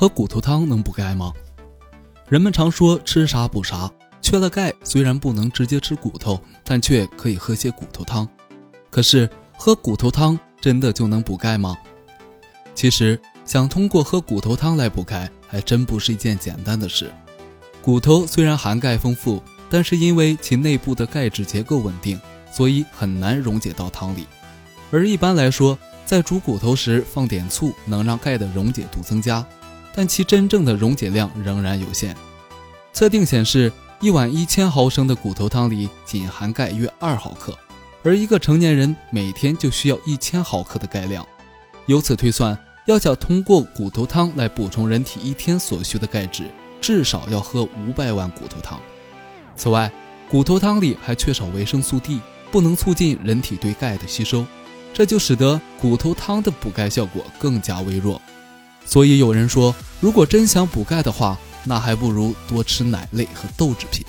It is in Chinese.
喝骨头汤能补钙吗？人们常说吃啥补啥，缺了钙虽然不能直接吃骨头，但却可以喝些骨头汤。可是喝骨头汤真的就能补钙吗？其实想通过喝骨头汤来补钙，还真不是一件简单的事。骨头虽然含钙丰富，但是因为其内部的钙质结构稳定，所以很难溶解到汤里。而一般来说，在煮骨头时放点醋，能让钙的溶解度增加。但其真正的溶解量仍然有限。测定显示，一碗一千毫升的骨头汤里仅含钙约二毫克，而一个成年人每天就需要一千毫克的钙量。由此推算，要想通过骨头汤来补充人体一天所需的钙质，至少要喝五百碗骨头汤。此外，骨头汤里还缺少维生素 D，不能促进人体对钙的吸收，这就使得骨头汤的补钙效果更加微弱。所以有人说，如果真想补钙的话，那还不如多吃奶类和豆制品。